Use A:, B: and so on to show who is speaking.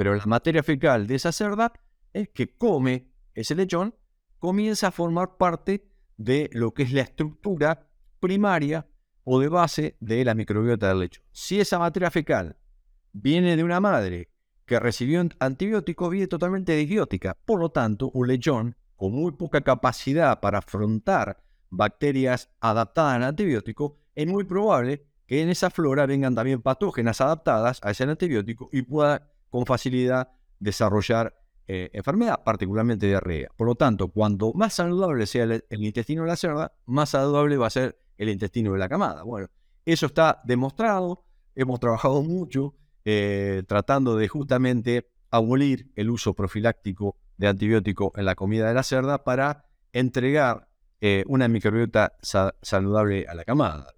A: Pero la materia fecal de esa cerda es que come ese lechón, comienza a formar parte de lo que es la estructura primaria o de base de la microbiota del lechón. Si esa materia fecal viene de una madre que recibió antibióticos, viene totalmente disbiótica. Por lo tanto, un lechón con muy poca capacidad para afrontar bacterias adaptadas al antibiótico, es muy probable que en esa flora vengan también patógenas adaptadas a ese antibiótico y pueda con facilidad desarrollar eh, enfermedad, particularmente diarrea. Por lo tanto, cuando más saludable sea el, intestino de la cerda, más saludable va a ser el intestino de la camada. Bueno, eso está demostrado, hemos trabajado mucho eh, tratando de justamente abolir el uso profiláctico de antibiótico en la comida de la cerda para entregar eh, una microbiota saludable a la camada.